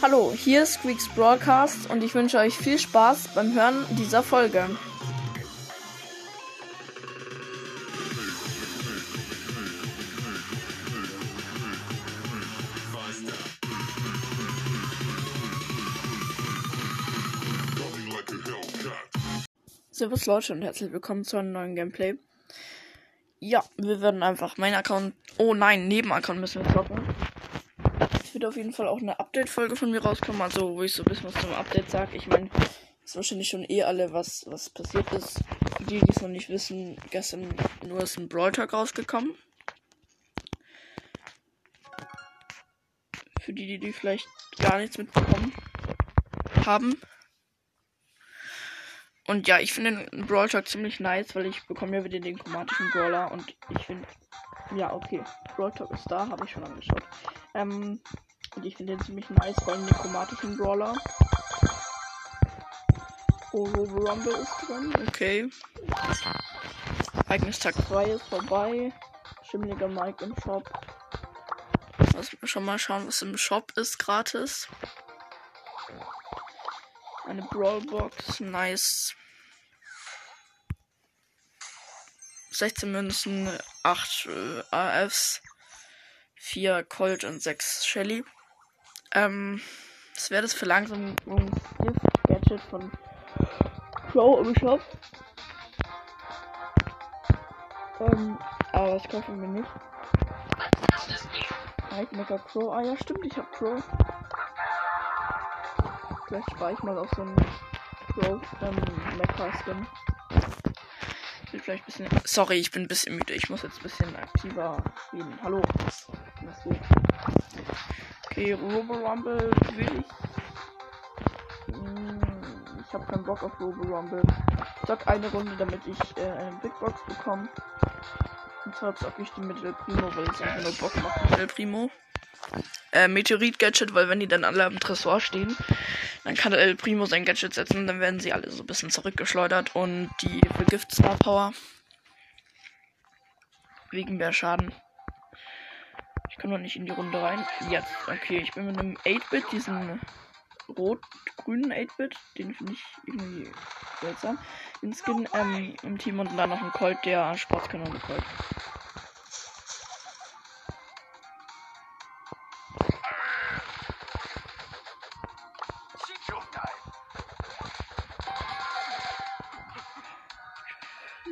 Hallo, hier ist Squeaks Broadcast und ich wünsche euch viel Spaß beim Hören dieser Folge. Servus Leute und herzlich willkommen zu einem neuen Gameplay. Ja, wir werden einfach meinen Account. Oh nein, Nebenaccount müssen wir zocken. Es wird auf jeden Fall auch eine Update-Folge von mir rauskommen, also wo ich so ein bisschen was zum Update sage. Ich meine, ist wahrscheinlich schon eh alle, was, was passiert ist. Die, die es noch nicht wissen, gestern nur ist ein Brawl Talk rausgekommen. Für die, die, die vielleicht gar nichts mitbekommen haben. Und ja, ich finde den Brawl Talk ziemlich nice, weil ich bekomme ja wieder den chromatischen Brawler und ich finde. Ja, okay. Brawl Talk ist da, habe ich schon angeschaut. Ähm, und ich finde den ziemlich nice, vor allem den chromatischen Brawler. Oh, Rumble ist drin, okay. Ereignis Tag 2 ist vorbei. Schimmliger Mike im Shop. Lass mich schon mal schauen, was im Shop ist, gratis. Eine Brawlbox, nice. 16 Münzen, 8 äh, AFs, 4 Colt und 6 Shelly. Ähm, das wäre das für langsam Gift Gadget von Pro im Shop. Ähm, aber das kaufen wir nicht. Mike Mecha Crow. Ah ja, stimmt, ich hab Crow. Vielleicht spare ich mal auf so einen Crow ähm, Mecha Skin. Ich will vielleicht ein bisschen. Sorry, ich bin ein bisschen müde. Ich muss jetzt ein bisschen aktiver reden. Hallo. Was geht? Okay, Robo Rumble will ich. Hm, ich habe keinen Bock auf Robo Rumble. Ich sag eine Runde, damit ich äh, eine Big Box bekomme. Und zwar zocke ich die mit El Primo, weil es einfach nur Bock macht mit El Primo. Äh, Meteorit-Gadget, weil wenn die dann alle am Tresor stehen, dann kann El Primo sein Gadget setzen, dann werden sie alle so ein bisschen zurückgeschleudert und die vergift Star Power. Wegen mehr Schaden. Ich kann noch nicht in die Runde rein. Jetzt, okay, ich bin mit einem 8-Bit, diesen rot-grünen 8-Bit, den finde ich irgendwie seltsam. Den Skin ähm, im Team und dann noch ein Colt, der Sportskanone Colt.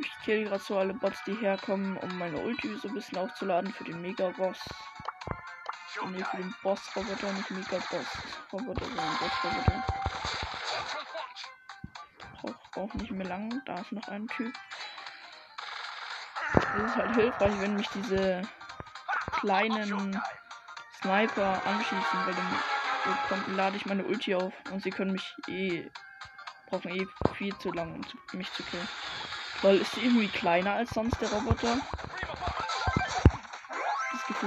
Ich kill gerade so alle Bots, die herkommen, um meine Ulti so ein bisschen aufzuladen für den Mega-Boss. Ne, für den Boss-Roboter, nicht Mega-Boss-Roboter, sondern Boss-Roboter. Braucht auch nicht mehr lang, da ist noch ein Typ. Es ist halt hilfreich, wenn mich diese kleinen Sniper anschießen, weil dann lade ich meine Ulti auf und sie können mich eh brauchen eh viel zu lang, um mich zu killen. Weil ist sie irgendwie kleiner als sonst der Roboter?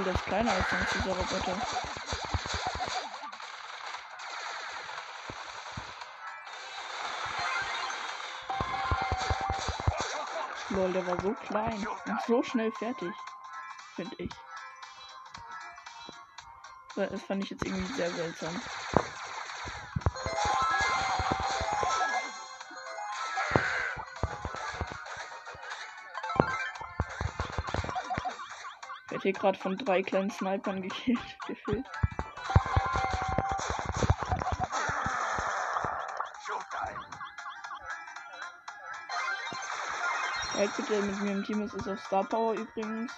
Das Gefühl, dass kleiner als sonst dieser Roboter. Lol, der war so klein und so schnell fertig. Finde ich. Das fand ich jetzt irgendwie sehr seltsam. Ich werde hier gerade von drei kleinen Snipern gekillt, gefühlt. Halt bitte mit mir im Team ist es auf Star Power übrigens.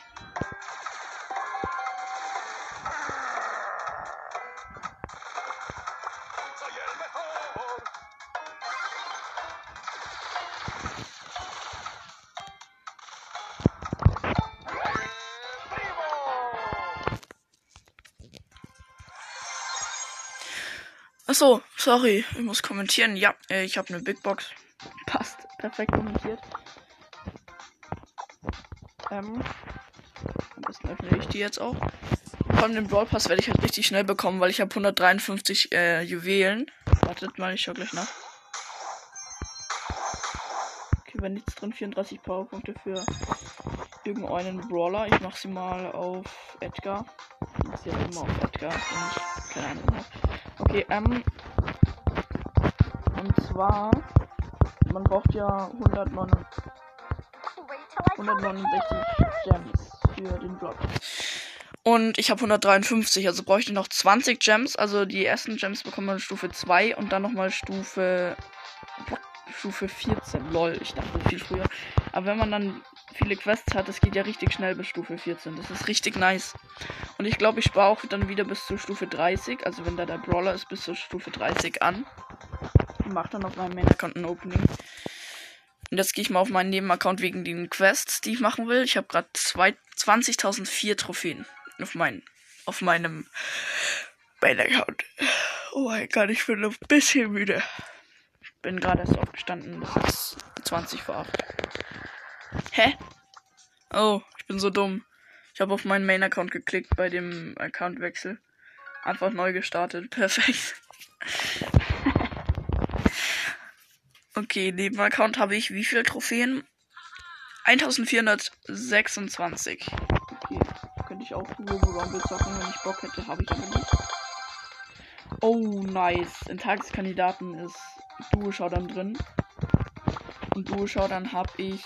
Achso, sorry, ich muss kommentieren. Ja, äh, ich habe eine Big Box. Passt, perfekt kommentiert. Ähm, am besten öffne ich die jetzt auch. Allem den Brawl Pass werde ich halt richtig schnell bekommen, weil ich habe 153 äh, Juwelen. Wartet mal, ich schau gleich nach. Okay, wenn nichts drin, 34 Powerpunkte für irgendeinen Brawler. Ich mache sie mal auf Edgar. Ich mache sie halt immer auf Edgar, wenn ich keine Ahnung ähm. Und zwar, man braucht ja 169, 169 Gems für den Drop. Und ich habe 153, also bräuchte ich noch 20 Gems. Also die ersten Gems bekommt man Stufe 2 und dann nochmal Stufe. Stufe 14. Lol, ich dachte viel früher. Aber wenn man dann viele Quests hat, das geht ja richtig schnell bis Stufe 14. Das ist richtig nice. Und ich glaube, ich spare auch dann wieder bis zur Stufe 30. Also wenn da der Brawler ist, bis zur Stufe 30 an. Und mache dann auf meinem Main-Account ein Opening. Und jetzt gehe ich mal auf meinen Nebenaccount wegen den Quests, die ich machen will. Ich habe gerade 20.004 Trophäen auf, mein, auf meinem Main-Account. Oh mein Gott, ich bin ein bisschen müde. Bin gerade erst aufgestanden. Es ist 20 vor 8. Hä? Oh, ich bin so dumm. Ich habe auf meinen Main-Account geklickt bei dem Accountwechsel. Einfach neu gestartet. Perfekt. okay, neben Account habe ich wie viele Trophäen? 1426. Okay, könnte ich auch Robo Rumble zocken, wenn ich Bock hätte, habe ich aber nicht. Oh, nice. In Tageskandidaten ist Duo Showdown drin. Und Duo Showdown habe ich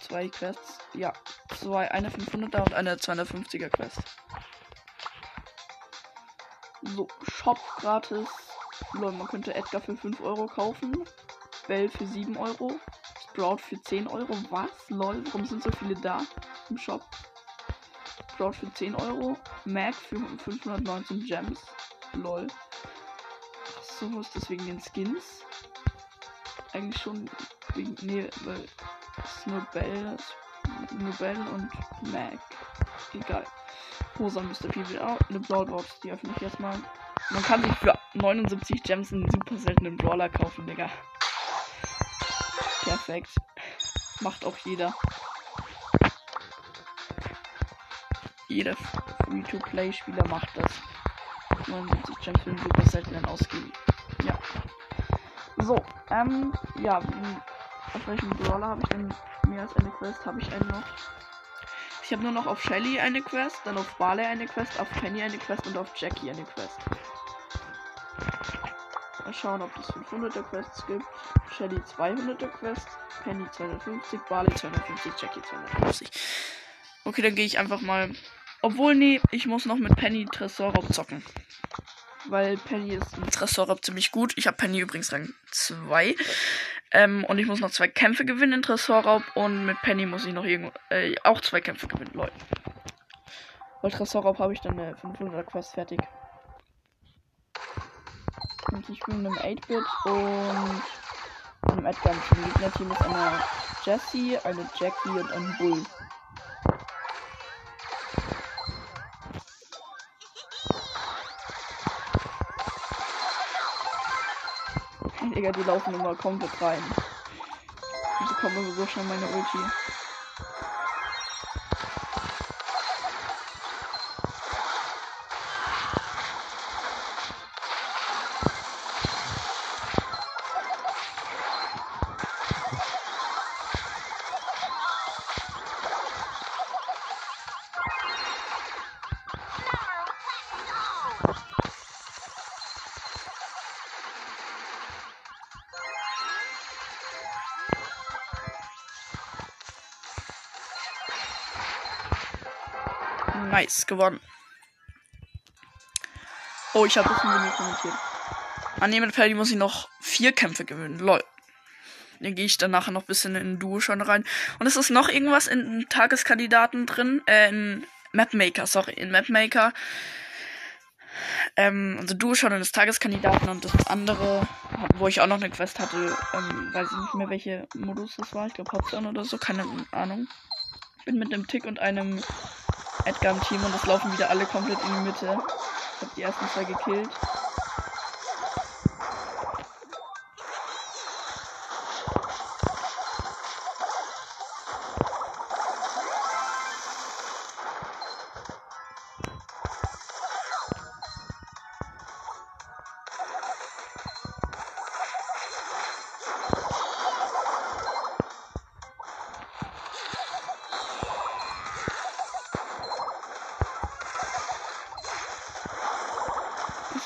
zwei Quests. Ja, zwei, eine 500er und eine 250er Quest. So, Shop gratis. Lol, man könnte Edgar für 5 Euro kaufen. Bell für 7 Euro. Sprout für 10 Euro. Was? Lol, warum sind so viele da im Shop? Sprout für 10 Euro. Mac für 519 Gems. Lol. So, ist das wegen den Skins? Eigentlich schon wegen. Nee, weil Snowbell, Snowbell und Mac. Egal. Rosa Mr. P wieder out. Eine Brawlbox, die öffne ich jetzt mal. Man kann sich für 79 Gems einen super seltenen Brawler kaufen, Digga. Perfekt. Macht auch jeder. Jeder Free-to-Play-Spieler macht das. 79 Gems für einen super seltenen ausgeben. Ja. So, ähm, ja, auf welchem Brawler habe ich denn mehr als eine Quest? Habe ich einen noch? Ich habe nur noch auf Shelly eine Quest, dann auf Barley eine Quest, auf Penny eine Quest und auf Jackie eine Quest. Mal schauen, ob es 500er Quests gibt. Shelly 200er Quest, Penny 250, Barley 250, Jackie 250. Okay, dann gehe ich einfach mal. Obwohl, nee, ich muss noch mit Penny Tresorraub zocken. Weil Penny ist im Tresorraub ziemlich gut. Ich habe Penny übrigens Rang 2. Ähm, und ich muss noch zwei Kämpfe gewinnen in Tresorraub. Und mit Penny muss ich noch irgendwo, äh, auch zwei Kämpfe gewinnen, Leute. Weil Tresorraub habe ich dann eine 500er Quest fertig. Und ich bin einem 8-Bit und einem Edgar im Gegnerteam ist eine Jessie, eine Jackie und ein Bull. Digga, die laufen immer komplett rein. Wieso kommt also so schnell meine Ulti? Nice, gewonnen. Oh, ich habe das nicht kommentiert. An dem Paddy muss ich noch vier Kämpfe gewinnen. Lol. Dann gehe ich dann nachher noch ein bisschen in Duo schon rein. Und es ist noch irgendwas in Tageskandidaten drin. Äh, in Mapmaker, sorry, in Mapmaker. Ähm, also Duo schon in das Tageskandidaten und das andere, wo ich auch noch eine Quest hatte, ähm, weiß ich nicht mehr, welche Modus das war. Ich glaube Hotstone oder so, keine Ahnung. Bin mit einem Tick und einem Edgar im Team und es laufen wieder alle komplett in die Mitte. Ich habe die ersten zwei gekillt.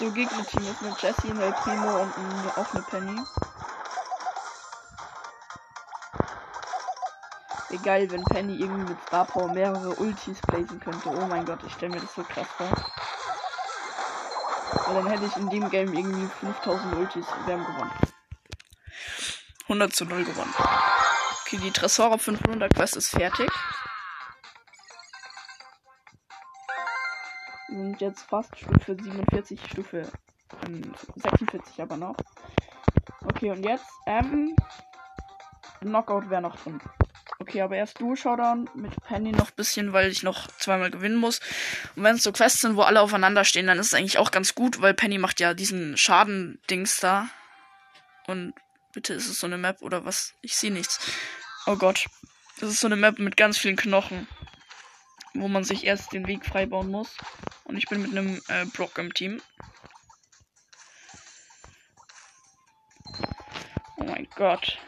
So Gegnerteam ist mit Jesse, El Primo und auch eine Penny. Egal, wenn Penny irgendwie mit Star Power mehrere Ultis placen könnte. Oh mein Gott, ich stelle mir das so krass vor. Weil dann hätte ich in dem Game irgendwie 5000 Ultis wir haben gewonnen. 100 zu 0 gewonnen. Okay, die Tresor auf 500 Quest ist fertig. Jetzt fast Stufe 47, Stufe ähm, 46 aber noch. Okay, und jetzt, ähm, Knockout wäre noch drin. Okay, aber erst du Showdown mit Penny noch ein bisschen, weil ich noch zweimal gewinnen muss. Und wenn es so Quests sind, wo alle aufeinander stehen, dann ist es eigentlich auch ganz gut, weil Penny macht ja diesen Schaden-Dings da. Und bitte ist es so eine Map oder was? Ich sehe nichts. Oh Gott. Das ist so eine Map mit ganz vielen Knochen. Wo man sich erst den Weg freibauen muss. Und ich bin mit einem äh, Brock im Team. Oh mein Gott.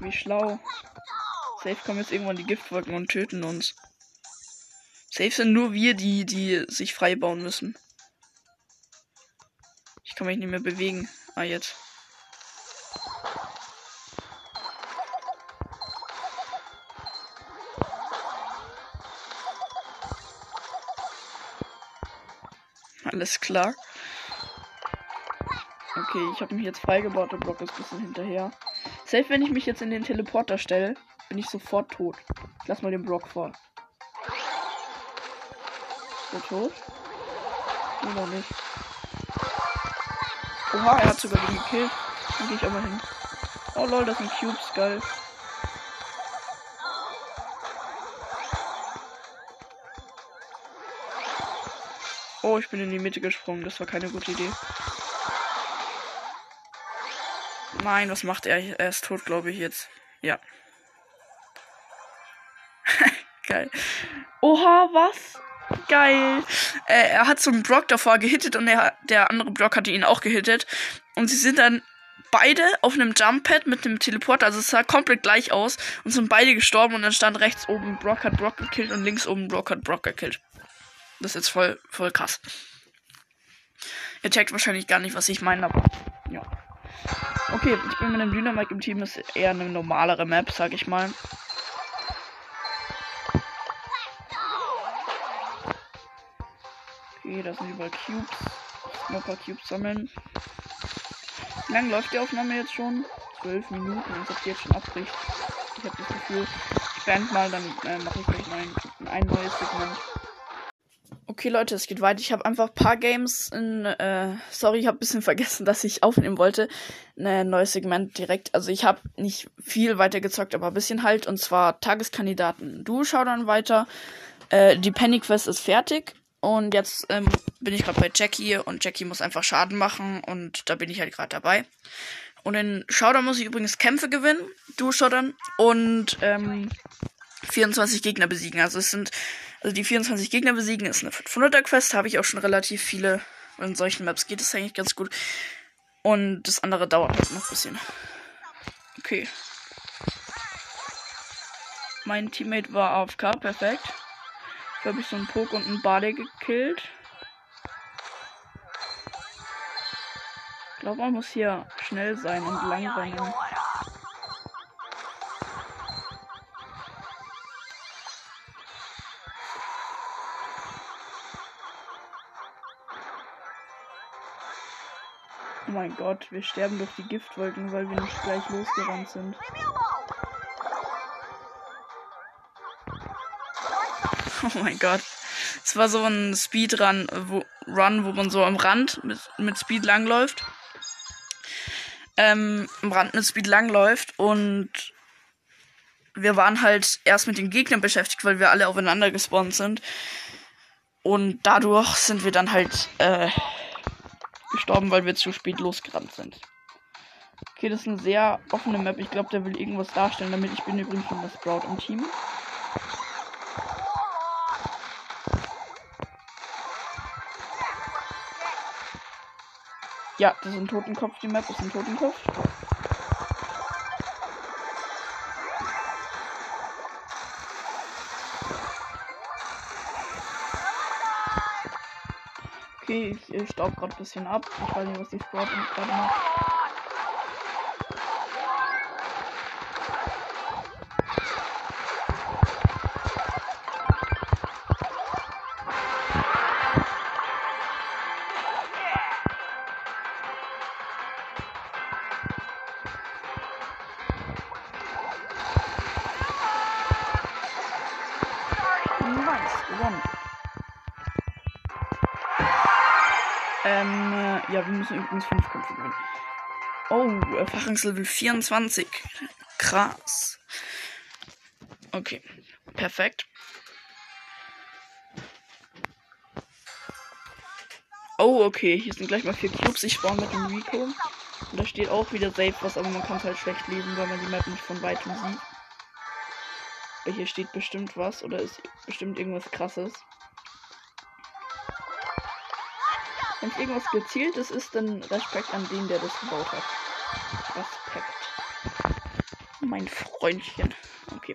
Wie schlau. Safe kommen jetzt irgendwann die Giftwolken und töten uns. Safe sind nur wir, die, die sich freibauen müssen. Ich kann mich nicht mehr bewegen. Ah, jetzt. Alles klar. Okay, ich habe mich jetzt freigebaut. Der Block ist ein bisschen hinterher. Safe, wenn ich mich jetzt in den Teleporter stelle, bin ich sofort tot. Ich lass mal den Block vor. Ist er tot? Nee, nicht. Oha, er hat sogar den gekillt. Dann gehe ich aber hin. Oh lol, das sind Cubes, geil. Oh, ich bin in die Mitte gesprungen. Das war keine gute Idee. Nein, was macht er? Er ist tot, glaube ich, jetzt. Ja. Geil. Oha, was? Geil. Äh, er hat so einen Brock davor gehittet und der, der andere Brock hatte ihn auch gehittet. Und sie sind dann beide auf einem Jump-Pad mit dem Teleporter, also es sah komplett gleich aus und sind beide gestorben und dann stand rechts oben Brock hat Brock gekillt und links oben Brock hat Brock gekillt. Das ist jetzt voll, voll krass. Ihr checkt wahrscheinlich gar nicht, was ich meine, aber ja. Okay, ich bin mit einem Dynamite im Team, das ist eher eine normalere Map, sag ich mal. Okay, da sind überall Cubes. Paar Cubes sammeln. Wie lange läuft die Aufnahme jetzt schon? Zwölf Minuten, als ob die jetzt schon abbricht. Ich habe das Gefühl, ich beende mal, dann äh, mache ich gleich ein, ein neues Segment. Okay, Leute, es geht weiter. Ich habe einfach ein paar Games in. Äh, sorry, ich habe ein bisschen vergessen, dass ich aufnehmen wollte. Ein neues Segment direkt. Also, ich habe nicht viel weiter gezockt, aber ein bisschen halt. Und zwar Tageskandidaten. Du schau dann weiter. Äh, die Penny Quest ist fertig. Und jetzt ähm, bin ich gerade bei Jackie und Jackie muss einfach Schaden machen und da bin ich halt gerade dabei. Und in Showdown muss ich übrigens Kämpfe gewinnen, du Showdown, und ähm, 24 Gegner besiegen. Also es sind, also die 24 Gegner besiegen ist eine 500er Quest, habe ich auch schon relativ viele. In solchen Maps geht es eigentlich ganz gut. Und das andere dauert halt noch ein bisschen. Okay. Mein Teammate war AFK, perfekt. Ich habe ich so einen Pok und einen Bade gekillt. Ich glaube, man muss hier schnell sein und lang rennen. Oh mein Gott, wir sterben durch die Giftwolken, weil wir nicht gleich losgerannt sind. Oh mein Gott. Es war so ein Speedrun, wo, Run, wo man so am Rand mit, mit Speed langläuft. Ähm, am Rand mit Speed langläuft und wir waren halt erst mit den Gegnern beschäftigt, weil wir alle aufeinander gespawnt sind. Und dadurch sind wir dann halt äh, gestorben, weil wir zu spät losgerannt sind. Okay, das ist eine sehr offene Map. Ich glaube, der will irgendwas darstellen, damit ich bin übrigens schon das Sprout im Team. Ja, das ist ein Totenkopf, die Map ist ein Totenkopf. Okay, ich, ich staub gerade ein bisschen ab. Ich weiß nicht, was die Sprout gerade macht. Müssen übrigens 5 Kämpfe gewinnen. Oh, Erfahrungslevel 24. Krass. Okay, perfekt. Oh, okay. Hier sind gleich mal vier Cubes. Ich spawn mit dem Rico. Und da steht auch wieder Safe was, aber man kann es halt schlecht lesen, weil man die Map nicht von weitem sieht. Aber hier steht bestimmt was oder ist bestimmt irgendwas krasses. Wenn irgendwas gezieltes ist, dann Respekt an den, der das gebaut hat. Respekt. Mein Freundchen. Okay.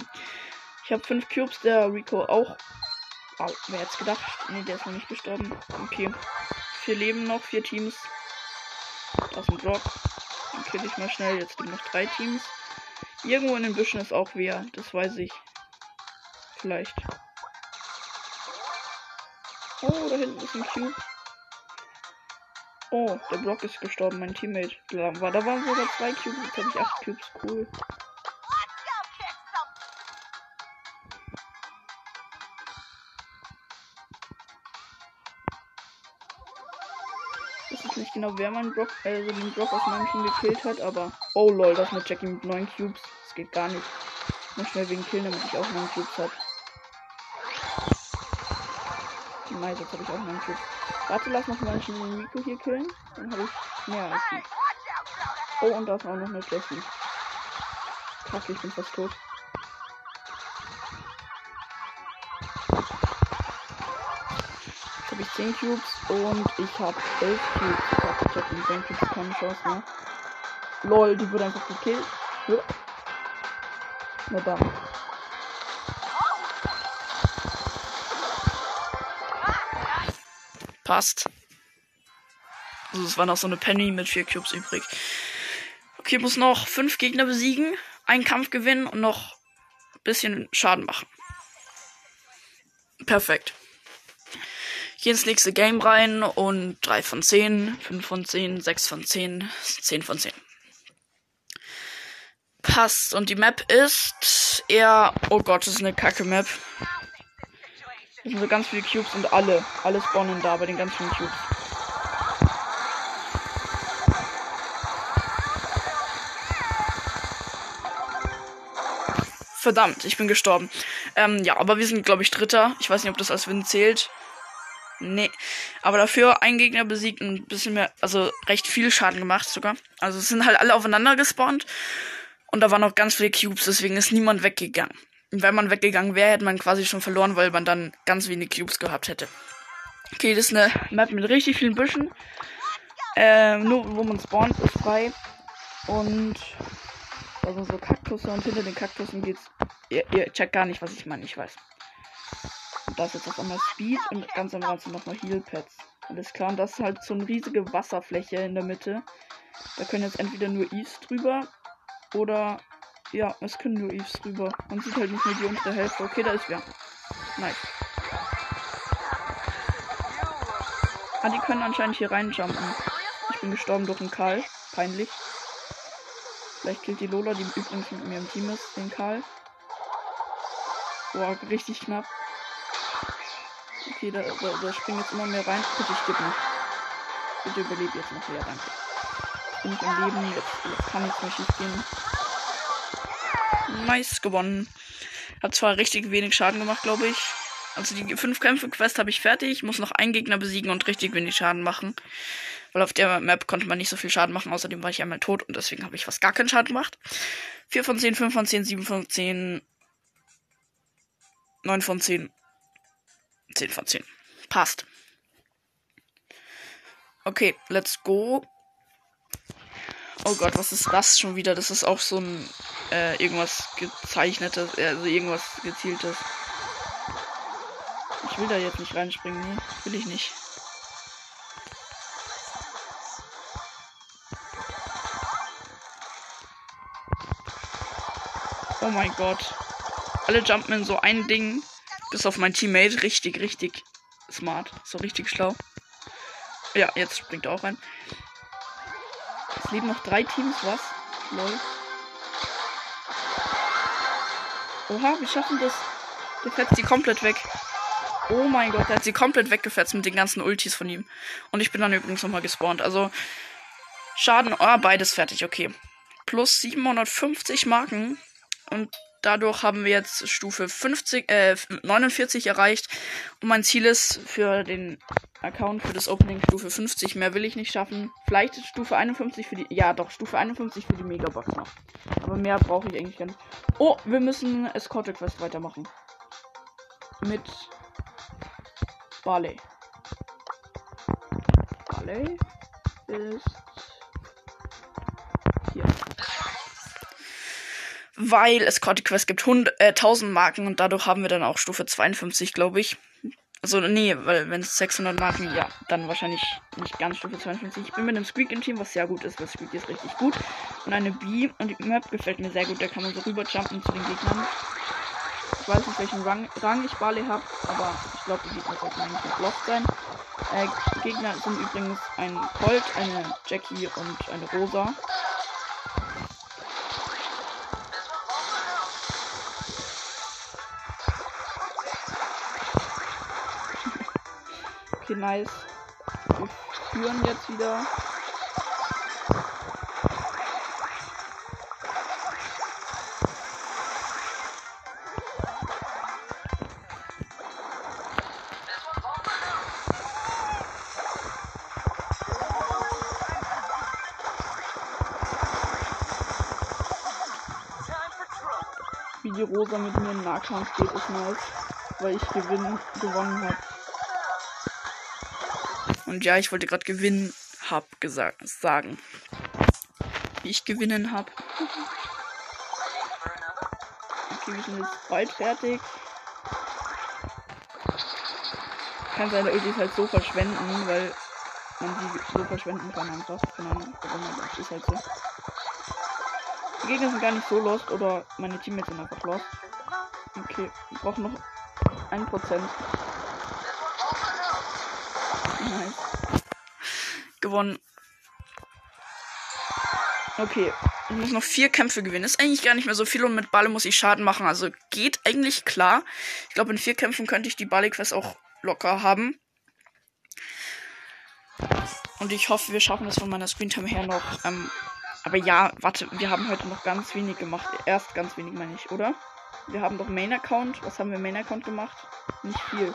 Ich habe fünf Cubes, der Rico auch. Oh, wer hätte gedacht? Ne, der ist noch nicht gestorben. Okay. Vier Leben noch, vier Teams. Ist ein Drop. Dann kill ich mal schnell. Jetzt sind noch drei Teams. Irgendwo in den Büschen ist auch wer. Das weiß ich. Vielleicht. Oh, da hinten ist ein Cube. Oh, der Block ist gestorben, mein Teammate. War, da waren sogar zwei Cubes, jetzt habe ich acht Cubes, cool. Ich weiß nicht genau, wer meinen Block, also den Block aus meinem Team gekillt hat, aber. Oh lol, das mit Jackie mit neun Cubes. Das geht gar nicht. Ich muss schnell wegen killen, damit ich auch neun Cubes habe. Nice, jetzt habe ich auch neun Cubes. Warte, lass noch mal den Rico hier killen. Dann habe ich mehr als die. Oh, und da ist auch noch eine Jessie. Kacke, ich bin fast tot. Jetzt habe ich 10 Cubes und ich habe 11 Cubes. Ich habe mit 10 Cubes keine Chance mehr. Lol, die wurde einfach gekillt. Na dann. Passt. Also es war noch so eine Penny mit vier Cubes übrig. Okay, muss noch fünf Gegner besiegen, einen Kampf gewinnen und noch ein bisschen Schaden machen. Perfekt. Hier ins nächste Game rein und 3 von 10, 5 von 10, 6 von 10, 10 von 10. Passt. Und die Map ist eher. Oh Gott, das ist eine kacke Map. Hier sind so ganz viele Cubes und alle. Alle spawnen da bei den ganz vielen Cubes. Verdammt, ich bin gestorben. Ähm, ja, aber wir sind, glaube ich, Dritter. Ich weiß nicht, ob das als Win zählt. Nee. Aber dafür ein Gegner besiegt und ein bisschen mehr, also recht viel Schaden gemacht sogar. Also es sind halt alle aufeinander gespawnt. Und da waren noch ganz viele Cubes, deswegen ist niemand weggegangen wenn man weggegangen wäre, hätte man quasi schon verloren, weil man dann ganz wenig Cubes gehabt hätte. Okay, das ist eine Map mit richtig vielen Büschen. Äh, nur wo man spawnt, ist frei. Und also so Kaktusse und hinter den Kaktussen geht's. Ihr, ihr checkt gar nicht, was ich meine, ich weiß. Und da ist jetzt einmal Speed und ganz am Rand sind nochmal Heal Pads. Alles klar, und das ist halt so eine riesige Wasserfläche in der Mitte. Da können jetzt entweder nur Eves drüber oder ja, es können nur Eves drüber. Man sieht halt nicht mehr die untere Hälfte. Okay, da ist wer. Nice. Ah, die können anscheinend hier reinjumpen. Ich bin gestorben durch einen Karl. Peinlich. Vielleicht killt die Lola, die übrigens mit mir im Team ist, den Karl. Boah, richtig knapp. Okay, da, da, da springt jetzt immer mehr rein. Bitte stirb nicht. Bitte überlebe jetzt noch wieder, danke. Bin ich im Leben, jetzt, jetzt kann nichts mehr schief gehen. Nice gewonnen. Hat zwar richtig wenig Schaden gemacht, glaube ich. Also die 5 Kämpfe Quest habe ich fertig. Muss noch einen Gegner besiegen und richtig wenig Schaden machen. Weil auf der Map konnte man nicht so viel Schaden machen. Außerdem war ich einmal tot und deswegen habe ich fast gar keinen Schaden gemacht. 4 von 10, 5 von 10, 7 von 10, 9 von 10, 10 von 10. Passt. Okay, let's go. Oh Gott, was ist das schon wieder? Das ist auch so ein äh, irgendwas gezeichnetes, äh, also irgendwas gezieltes. Ich will da jetzt nicht reinspringen, ne? Will ich nicht. Oh mein Gott. Alle jumpen in so ein Ding. Bis auf mein Teammate. Richtig, richtig smart. So richtig schlau. Ja, jetzt springt er auch rein. Es leben noch drei Teams, was? Lol. Oha, wir schaffen das. Der fetzt die komplett weg. Oh mein Gott, der hat sie komplett weggefetzt mit den ganzen Ultis von ihm. Und ich bin dann übrigens nochmal gespawnt. Also, Schaden, oh, beides fertig, okay. Plus 750 Marken. Und dadurch haben wir jetzt Stufe 50, äh, 49 erreicht. Und mein Ziel ist für den Account, für das Opening Stufe 50. Mehr will ich nicht schaffen. Vielleicht Stufe 51 für die, ja doch, Stufe 51 für die Megabox noch. Aber mehr brauche ich eigentlich gar nicht. Oh, wir müssen Escort Quest weitermachen. Mit Barley. Barley ist Weil es Corti Quest gibt 100, äh, 1000 Marken und dadurch haben wir dann auch Stufe 52, glaube ich. Also, nee, weil wenn es 600 Marken, ja, dann wahrscheinlich nicht ganz Stufe 52. Ich bin mit einem Squeak im Team, was sehr gut ist, weil Squeak ist richtig gut. Und eine B und die Map gefällt mir sehr gut, da kann man so rüberjumpen zu den Gegnern. Ich weiß nicht, welchen Rang, Rang ich Barley habe, aber ich glaube, die Gegner sollten eigentlich nicht lost sein. Äh, Gegner sind übrigens ein Colt, eine Jackie und eine Rosa. Nice. Wir führen jetzt wieder. Wie die Rosa mit mir im Nahkampf geht, ist nice. Weil ich gewinn, gewonnen habe. Und ja, ich wollte gerade gewinnen hab gesagt sagen. Wie ich gewinnen hab. Okay, wir sind jetzt bald fertig. Kann seine Ultis halt so verschwenden, weil man sie so verschwenden kann einfach. Keine das ist halt so. Die Gegner sind gar nicht so lost oder meine Teammates sind einfach lost. Okay, wir brauchen noch ein Prozent. Nice. Gewonnen. Okay, ich muss noch vier Kämpfe gewinnen. Ist eigentlich gar nicht mehr so viel und mit Balle muss ich Schaden machen. Also geht eigentlich klar. Ich glaube, in vier Kämpfen könnte ich die Balle-Quest auch locker haben. Und ich hoffe, wir schaffen das von meiner Screentime her noch. Ähm, aber ja, warte, wir haben heute noch ganz wenig gemacht. Erst ganz wenig, meine ich, oder? Wir haben doch Main-Account. Was haben wir Main-Account gemacht? Nicht viel.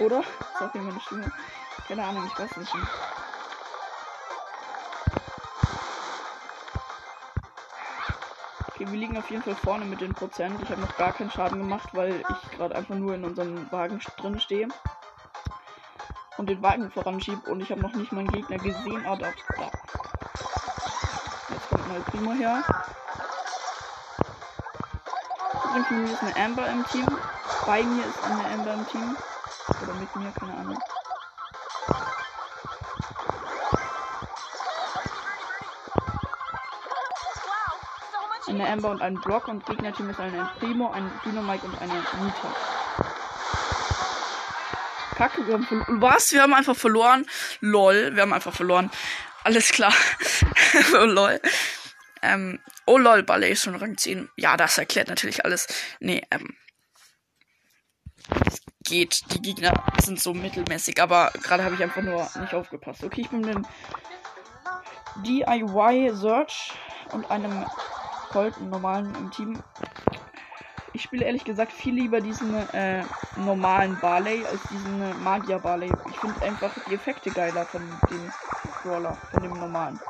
Oder? Sorry, meine Stimme. Keine Ahnung, ich weiß nicht. Okay, wir liegen auf jeden Fall vorne mit den Prozent. Ich habe noch gar keinen Schaden gemacht, weil ich gerade einfach nur in unserem Wagen drin stehe. Und den Wagen voranschiebe. Und ich habe noch nicht meinen Gegner gesehen. Ah, dort. Da. Jetzt kommt mal Primo her. Übrigens ist eine Amber im Team. Bei mir ist eine Amber im Team. Oder mit mir, keine Ahnung. Eine Amber und ein Block und Gegnerteam ist ein Primo, ein Dynamite und eine Nita. Kacke, wir haben verloren. Was? Wir haben einfach verloren? Lol, wir haben einfach verloren. Alles klar. oh, lol. Ähm, oh lol, Ballet ist schon Rang 10. Ja, das erklärt natürlich alles. Nee, ähm, geht. Die Gegner sind so mittelmäßig, aber gerade habe ich einfach nur nicht aufgepasst. Okay, ich bin mit dem DIY Search und einem Colt, normalen im Team. Ich spiele ehrlich gesagt viel lieber diesen äh, normalen Barley als diesen Magier Barley. Ich finde einfach die Effekte geiler von dem Brawler, von dem normalen.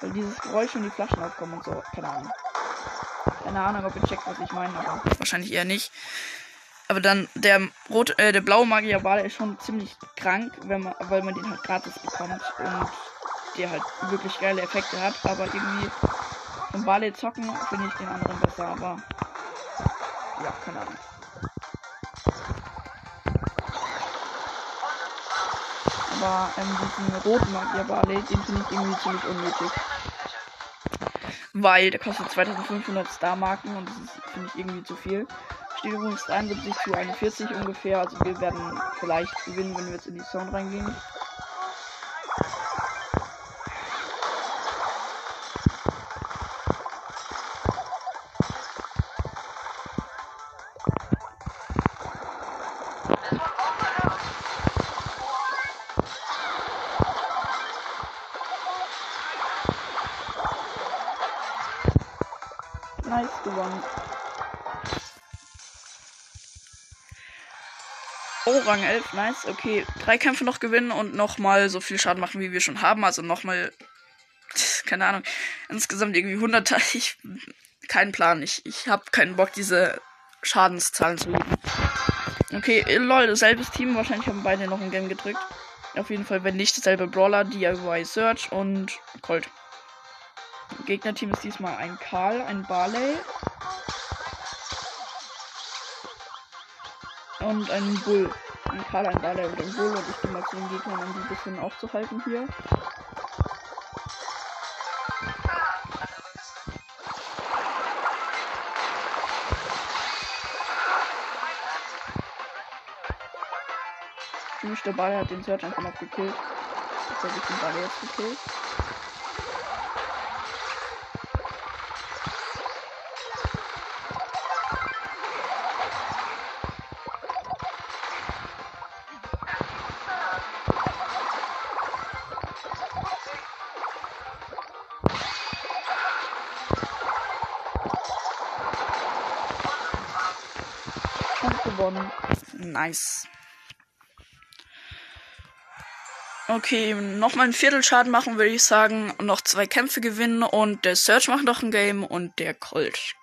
Weil dieses Geräusch und die Flaschen aufkommen und so, keine Ahnung. Keine Ahnung, ob ihr checkt, was ich meine, aber wahrscheinlich eher nicht. Aber dann der rot, äh, der blaue Magierball ist schon ziemlich krank, wenn man, weil man den halt gratis bekommt und der halt wirklich geile Effekte hat. Aber irgendwie vom Barley zocken finde ich den anderen besser. Aber ja, keine Ahnung. aber ähm, diesen roten Magier Barley, den finde ich irgendwie ziemlich unnötig. Weil der kostet 2500 Star-Marken und das ist, finde ich, irgendwie zu viel. Steht übrigens 73 zu 41 ungefähr, also wir werden vielleicht gewinnen, wenn wir jetzt in die Zone reingehen. Rang 11, nice. Okay, drei Kämpfe noch gewinnen und nochmal so viel Schaden machen, wie wir schon haben. Also nochmal, keine Ahnung, insgesamt irgendwie 100. Ich, keinen Plan. Ich, ich habe keinen Bock, diese Schadenszahlen zu legen. Okay, lol, selbes Team. Wahrscheinlich haben beide noch ein Game gedrückt. Auf jeden Fall, wenn nicht, dasselbe Brawler, DIY Search und Colt. Gegnerteam ist diesmal ein Karl, ein Barley. Und ein Bull. Ein Karl, ein Barley und ein Bull. Und ich gehe mal zu den Gegnern, um die ein bisschen aufzuhalten hier. Ziemlich der Barley hat den Search einfach noch gekillt. Jetzt habe ich den Barley jetzt gekillt. Nice. Okay, nochmal einen Viertelschaden machen, würde ich sagen. Noch zwei Kämpfe gewinnen. Und der Search macht noch ein Game. Und der Colt.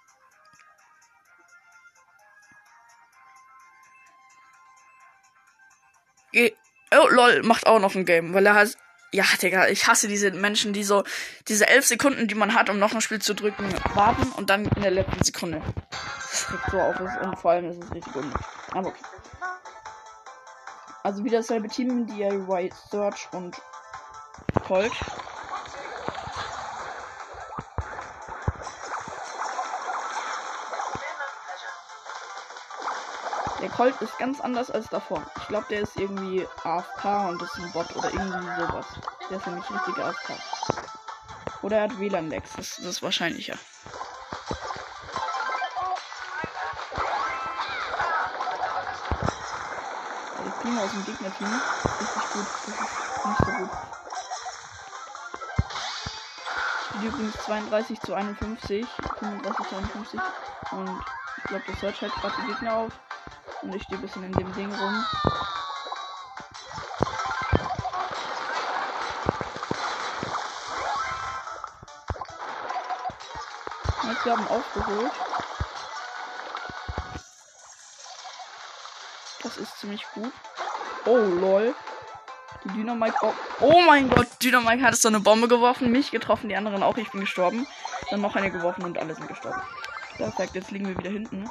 Oh, lol, macht auch noch ein Game, weil er hat. Ja, Digga, ich hasse diese Menschen, die so diese elf Sekunden, die man hat, um noch ein Spiel zu drücken, warten und dann in der letzten Sekunde. Das regt so auf und vor allem ist es richtig unnötig. Aber okay. Also wieder dasselbe Team, DIY Search und Colt. Der Colt ist ganz anders als davor. Ich glaube, der ist irgendwie AFK und ist ein Bot oder irgendwie sowas. Der ist nämlich richtig AFK. Oder er hat WLAN-Lex. Das, das ist wahrscheinlicher. Ich bin aus dem Gegnerteam. Richtig gut. Das ist nicht so gut. Die übrigens 32 zu 51. 35 zu 51. Und ich glaube, der Search hält gerade die Gegner auf. Und ich stehe ein bisschen in dem Ding rum. Jetzt wir haben aufgeholt. Das ist ziemlich gut. Oh lol. Die Dynamite oh, oh mein Gott, Dynamite hat so eine Bombe geworfen, mich getroffen, die anderen auch, ich bin gestorben. Dann noch eine geworfen und alle sind gestorben. Perfekt, jetzt liegen wir wieder hinten.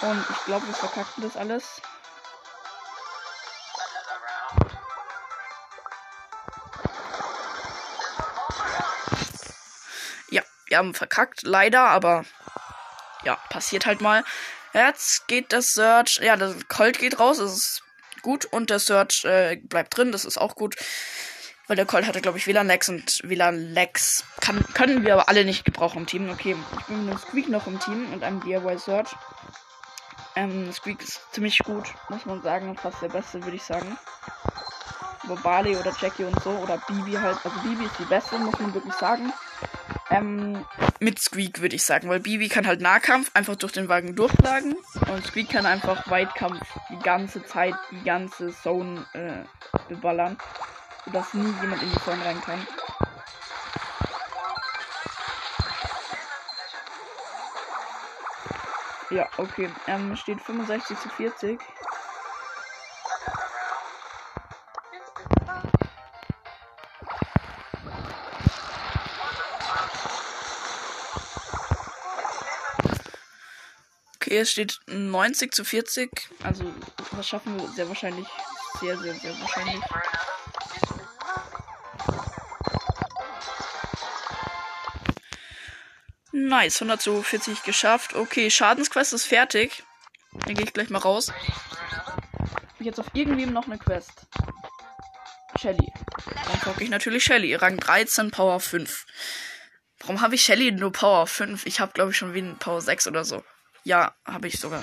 Und ich glaube, wir verkacken das alles. Ja, wir haben verkackt, leider, aber ja, passiert halt mal. Jetzt geht das Search, ja, das Colt geht raus, das ist gut. Und der Search äh, bleibt drin, das ist auch gut. Weil der Colt hatte, glaube ich, WLAN-Lags und WLAN-Lags können wir aber alle nicht gebrauchen im Team. Okay, ich bin mit Squeak noch im Team und einem DIY Search. Ähm, Squeak ist ziemlich gut, muss man sagen. Fast der beste, würde ich sagen. Aber Barley oder Jackie und so. Oder Bibi halt. Also Bibi ist die beste, muss man wirklich sagen. Ähm, mit Squeak würde ich sagen. Weil Bibi kann halt Nahkampf einfach durch den Wagen durchschlagen. Und Squeak kann einfach Weitkampf die ganze Zeit, die ganze Zone äh, beballern. Sodass nie jemand in die Zone rein kann. Ja, okay. Ähm, steht 65 zu 40. Okay, es steht 90 zu 40. Also, das schaffen wir sehr wahrscheinlich. Sehr, sehr, sehr wahrscheinlich. Nice, 100 zu 40 geschafft. Okay, Schadensquest ist fertig. Dann gehe ich gleich mal raus. Jetzt auf irgendwem noch eine Quest? Shelly. Dann zocke ich natürlich Shelly. Rang 13, Power 5. Warum habe ich Shelly nur Power 5? Ich habe, glaube ich, schon wie ein Power 6 oder so. Ja, habe ich sogar.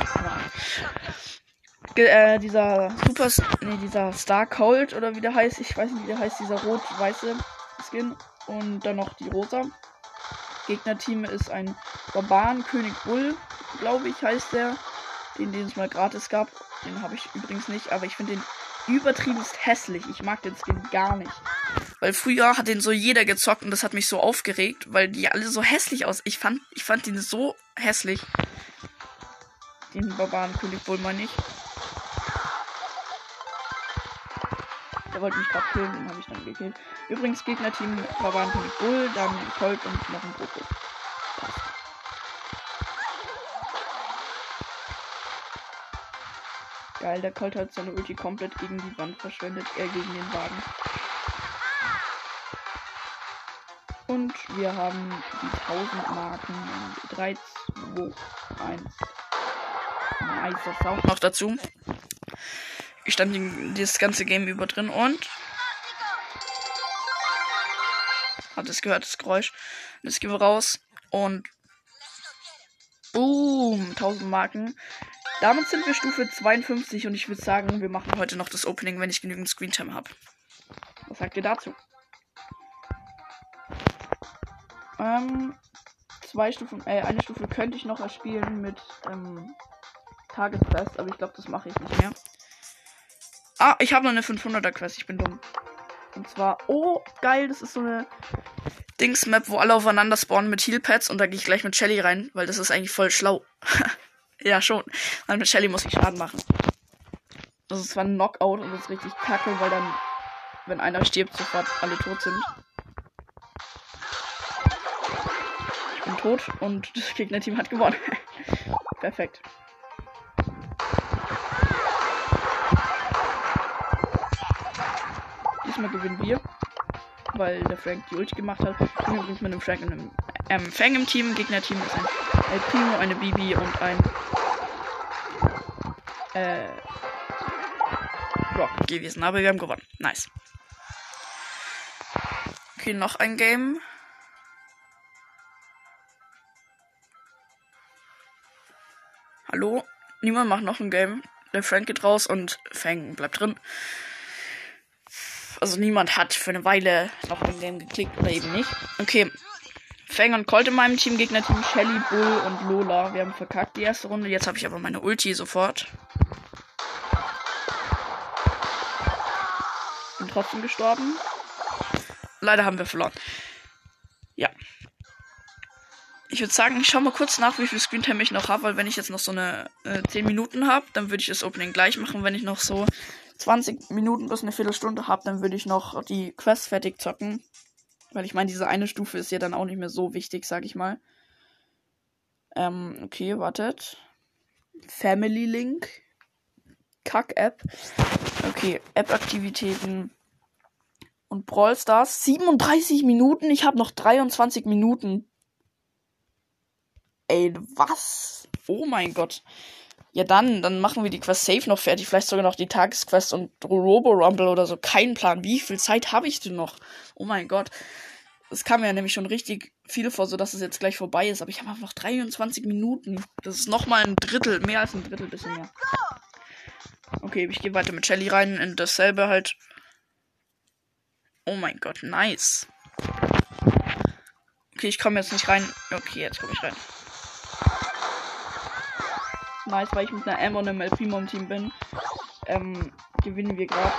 Äh, dieser Super, nee, dieser Star Cold oder wie der heißt, ich weiß nicht, wie der heißt, dieser rot-weiße Skin und dann noch die rosa. Gegnerteam ist ein Barbaren-König Bull, glaube ich, heißt der. Den, den es mal gratis gab. Den habe ich übrigens nicht, aber ich finde den übertrieben hässlich. Ich mag den Skin gar nicht. Weil früher hat den so jeder gezockt und das hat mich so aufgeregt, weil die alle so hässlich aus. Ich fand, ich fand den so hässlich. Den Barbaren-König Bull meine ich. Der wollte mich gerade killen, den habe ich dann gekillt. Übrigens Gegnerteam Barbaren-König Bull, dann Colt und noch ein. Passt. Geil, der Colt hat seine Ulti komplett gegen die Wand verschwendet, er gegen den Wagen. Und wir haben die 1000 Marken. 3, 2, 1. Noch dazu. Ich stand das ganze Game über drin und. Hat es gehört, das Geräusch. Jetzt gehen wir raus und. Boom! 1000 Marken. Damit sind wir Stufe 52 und ich würde sagen, wir machen heute noch das Opening, wenn ich genügend Screentime habe. Was sagt ihr dazu? Ähm, zwei Stufen, äh, eine Stufe könnte ich noch erspielen mit ähm, Tagesquest, aber ich glaube, das mache ich nicht mehr. Ah, ich habe noch eine 500er Quest, ich bin dumm. Und zwar, oh, geil, das ist so eine Dings-Map, wo alle aufeinander spawnen mit Healpads und da gehe ich gleich mit Shelly rein, weil das ist eigentlich voll schlau. ja, schon. Weil mit Shelly muss ich Schaden machen. Das ist zwar ein Knockout und das ist richtig kacke, weil dann, wenn einer stirbt, sofort alle tot sind. Ich bin tot und das Gegnerteam hat gewonnen. Perfekt. Diesmal gewinnen wir. Weil der Frank die Ulti gemacht hat. Ich bin mit einem Frank und einem ähm, Fang im Team. Gegnerteam ist ein El Primo, eine Bibi und ein äh, Rock gewesen. Aber wir haben gewonnen. Nice. Okay, noch ein Game. Hallo? Niemand macht noch ein Game. Der Frank geht raus und Fang bleibt drin also niemand hat für eine Weile noch in Game geklickt oder eben nicht. Okay. Fang und Colt in meinem Team, Gegnerteam Shelly, Bull und Lola. Wir haben verkackt die erste Runde. Jetzt habe ich aber meine Ulti sofort. Bin trotzdem gestorben. Leider haben wir verloren. Ja. Ich würde sagen, ich schaue mal kurz nach, wie viel Screentime ich noch habe, weil wenn ich jetzt noch so eine äh, 10 Minuten habe, dann würde ich das Opening gleich machen. Wenn ich noch so 20 Minuten bis eine Viertelstunde habe, dann würde ich noch die Quest fertig zocken. Weil ich meine, diese eine Stufe ist ja dann auch nicht mehr so wichtig, sag ich mal. Ähm, okay, wartet. Family Link. Kack-App. Okay, App-Aktivitäten. Und Brawl Stars. 37 Minuten. Ich habe noch 23 Minuten. Ey, was? Oh mein Gott. Ja, dann, dann machen wir die Quest safe noch fertig. Vielleicht sogar noch die Tagesquest und Robo Rumble oder so. Kein Plan. Wie viel Zeit habe ich denn noch? Oh mein Gott. Es kam mir ja nämlich schon richtig viel vor, so dass es jetzt gleich vorbei ist. Aber ich habe einfach noch 23 Minuten. Das ist nochmal ein Drittel. Mehr als ein Drittel, bisschen mehr. Okay, ich gehe weiter mit Shelly rein in dasselbe halt. Oh mein Gott, nice. Okay, ich komme jetzt nicht rein. Okay, jetzt komme ich rein nice, weil ich mit einer Amber und einem El Primo im Team bin. Ähm, gewinnen wir gerade.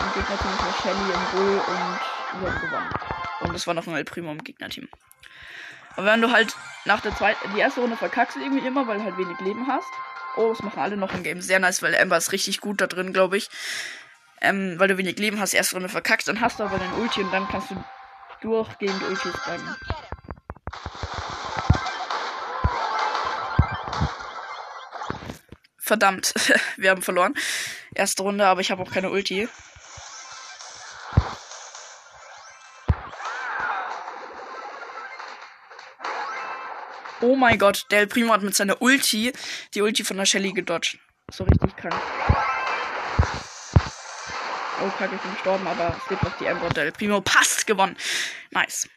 Im Gegnerteam ist Shelly und Bull und wir haben gewonnen. Und es war noch ein El Primo im Gegnerteam. Aber wenn du halt nach der zweiten, die erste Runde verkackst irgendwie immer, weil du halt wenig Leben hast. Oh, das machen alle noch im Game. Sehr nice, weil Amber ist richtig gut da drin, glaube ich. Ähm, weil du wenig Leben hast, erste Runde verkackst, dann hast du aber dein Ulti und dann kannst du durchgehend Ultis bleiben. Verdammt, wir haben verloren. Erste Runde, aber ich habe auch keine Ulti. Oh mein Gott, der Primo hat mit seiner Ulti die Ulti von der Shelly gedodged. So richtig krank. Oh, kacke, ich bin gestorben, aber es gibt noch die Ember und der Primo passt gewonnen. Nice.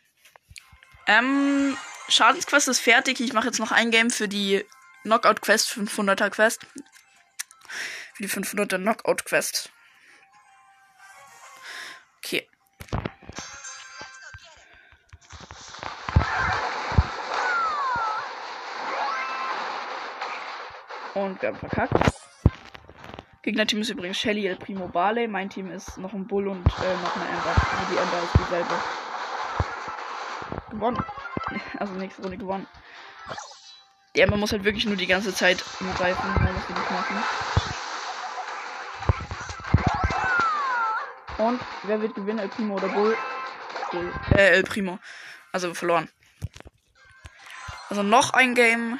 Ähm, Schadensquest ist fertig. Ich mache jetzt noch ein Game für die Knockout Quest, 500er Quest. Für die 500er Knockout Quest. Okay. Und wir haben verkackt. Gegnerteam ist übrigens Shelly, El Primo, Barley. Mein Team ist noch ein Bull und äh, noch eine Ember. Also die Ember ist dieselbe. Gewonnen. Also nächste Runde gewonnen. Ja, man muss halt wirklich nur die ganze Zeit angreifen, man muss nicht machen. Und wer wird gewinnen? El Primo oder Bull? Bull. Äh, El Primo. Also verloren. Also noch ein Game.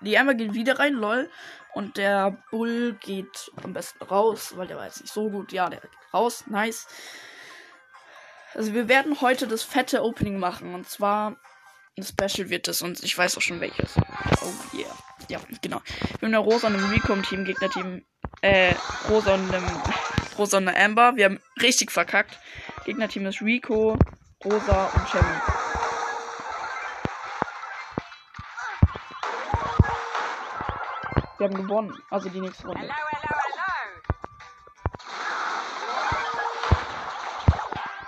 Die Emma geht wieder rein, lol. Und der Bull geht am besten raus, weil der war jetzt nicht so gut. Ja, der geht raus. Nice. Also wir werden heute das fette Opening machen. Und zwar ein Special wird es und ich weiß auch schon welches. Oh yeah. Ja, genau. Wir haben eine Rosa und ein Recom-Team, Gegner-Team, äh, Rosa und einem, Rosa und eine Amber. Wir haben richtig verkackt. Gegner-Team ist Rico, Rosa und Shelly. Wir haben gewonnen, also die nächste Runde.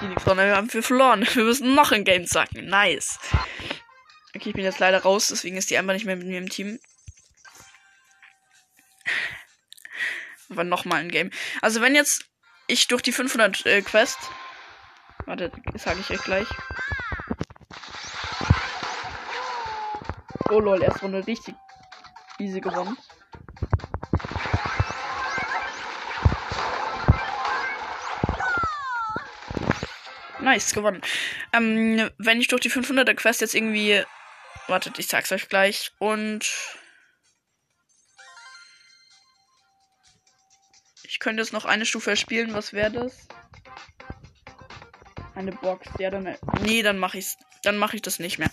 Die nächste Runde haben wir verloren. Wir müssen noch ein Game sagen. Nice. Okay, ich bin jetzt leider raus, deswegen ist die einfach nicht mehr mit mir im Team. Aber nochmal ein Game. Also wenn jetzt ich durch die 500 äh, Quest... Warte, das sage ich euch gleich. Oh lol, erste Runde richtig easy gewonnen. Nice, gewonnen. Ähm, wenn ich durch die 500er Quest jetzt irgendwie Wartet, ich sag's euch gleich. Und. Ich könnte jetzt noch eine Stufe spielen. Was wäre das? Eine Box. Ja, dann. Nee, dann mache ich's. Dann mache ich das nicht mehr.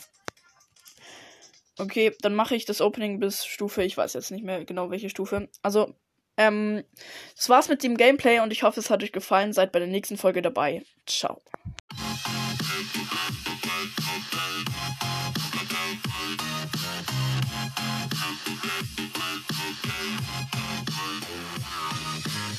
Okay, dann mache ich das Opening bis Stufe. Ich weiß jetzt nicht mehr genau welche Stufe. Also, ähm, das war's mit dem Gameplay und ich hoffe, es hat euch gefallen. Seid bei der nächsten Folge dabei. Ciao.